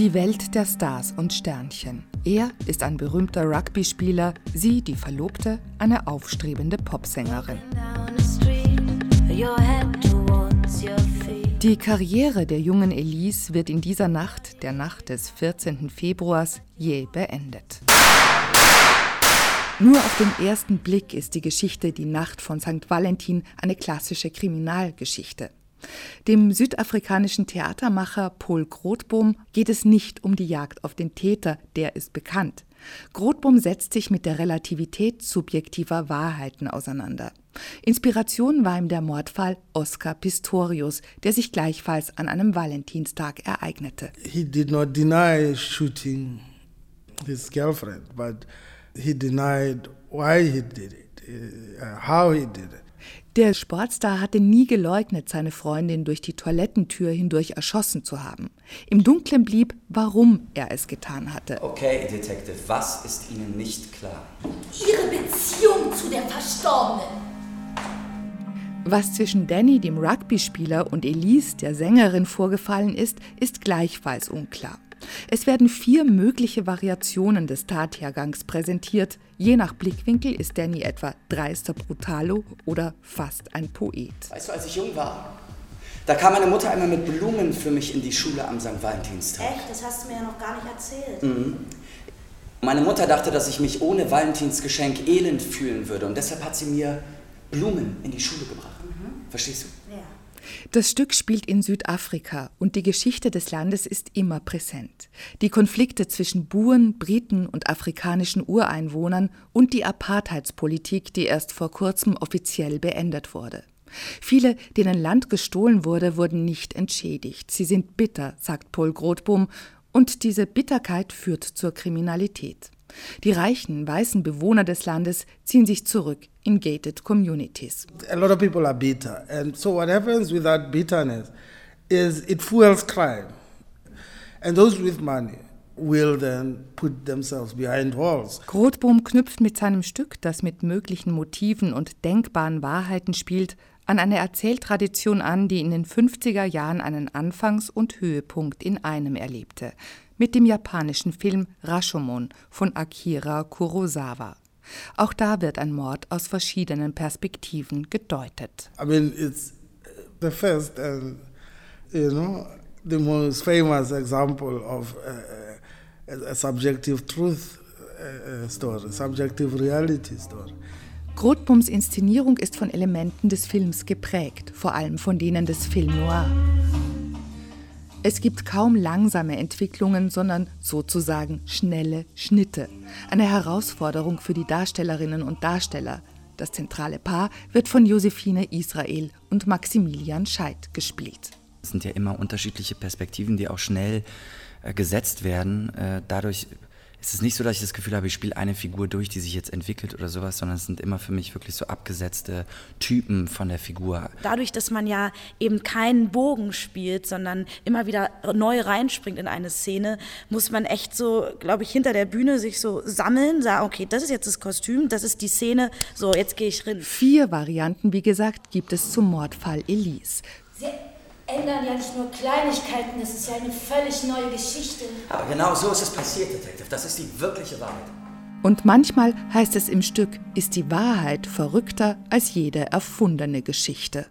Die Welt der Stars und Sternchen. Er ist ein berühmter Rugby-Spieler, sie, die Verlobte, eine aufstrebende Popsängerin. Die Karriere der jungen Elise wird in dieser Nacht, der Nacht des 14. Februars, je beendet. Nur auf den ersten Blick ist die Geschichte Die Nacht von St. Valentin eine klassische Kriminalgeschichte. Dem südafrikanischen Theatermacher Paul Grothbohm geht es nicht um die Jagd auf den Täter, der ist bekannt. Grothbohm setzt sich mit der Relativität subjektiver Wahrheiten auseinander. Inspiration war ihm der Mordfall Oscar Pistorius, der sich gleichfalls an einem Valentinstag ereignete. He did not deny shooting his girlfriend, but he denied why he did it, uh, how he did it. Der Sportstar hatte nie geleugnet, seine Freundin durch die Toilettentür hindurch erschossen zu haben. Im Dunkeln blieb, warum er es getan hatte. Okay, Detective, was ist Ihnen nicht klar? Ihre Beziehung zu der Verstorbenen. Was zwischen Danny, dem Rugby-Spieler, und Elise, der Sängerin, vorgefallen ist, ist gleichfalls unklar. Es werden vier mögliche Variationen des Tathergangs präsentiert. Je nach Blickwinkel ist Danny etwa dreister Brutalo oder fast ein Poet. Weißt du, als ich jung war, da kam meine Mutter einmal mit Blumen für mich in die Schule am St. Valentinstag. Echt? Das hast du mir ja noch gar nicht erzählt. Mhm. Meine Mutter dachte, dass ich mich ohne Valentinsgeschenk elend fühlen würde und deshalb hat sie mir Blumen in die Schule gebracht. Mhm. Verstehst du? Das Stück spielt in Südafrika und die Geschichte des Landes ist immer präsent. Die Konflikte zwischen Buren, Briten und afrikanischen Ureinwohnern und die Apartheidspolitik, die erst vor kurzem offiziell beendet wurde. Viele, denen Land gestohlen wurde, wurden nicht entschädigt. Sie sind bitter, sagt Paul Grothbohm, und diese Bitterkeit führt zur Kriminalität. Die reichen, weißen Bewohner des Landes ziehen sich zurück in gated communities. A lot of people are bitter. And so what happens with that bitterness is it fuels crime. And those with money will then put themselves behind walls. Grothbohm knüpft mit seinem Stück, das mit möglichen Motiven und denkbaren Wahrheiten spielt, an eine Erzähltradition an, die in den 50er Jahren einen Anfangs- und Höhepunkt in einem erlebte mit dem japanischen Film Rashomon von Akira Kurosawa. Auch da wird ein Mord aus verschiedenen Perspektiven gedeutet. I mean, it's the first and you know the most famous example of a, a subjective truth uh, story, subjective reality story. Grothbums Inszenierung ist von Elementen des Films geprägt, vor allem von denen des Film Noir. Es gibt kaum langsame Entwicklungen, sondern sozusagen schnelle Schnitte. Eine Herausforderung für die Darstellerinnen und Darsteller. Das zentrale Paar wird von Josephine Israel und Maximilian Scheidt gespielt. Es sind ja immer unterschiedliche Perspektiven, die auch schnell äh, gesetzt werden. Äh, dadurch es ist nicht so, dass ich das Gefühl habe, ich spiele eine Figur durch, die sich jetzt entwickelt oder sowas, sondern es sind immer für mich wirklich so abgesetzte Typen von der Figur. Dadurch, dass man ja eben keinen Bogen spielt, sondern immer wieder neu reinspringt in eine Szene, muss man echt so, glaube ich, hinter der Bühne sich so sammeln, sagen, okay, das ist jetzt das Kostüm, das ist die Szene, so, jetzt gehe ich rein. Vier Varianten, wie gesagt, gibt es zum Mordfall Elise. Sie ändern ja nicht nur Kleinigkeiten, das ist ja eine völlig neue Geschichte. Aber genau so ist es passiert, Detective. Das ist die wirkliche Wahrheit. Und manchmal heißt es im Stück, ist die Wahrheit verrückter als jede erfundene Geschichte.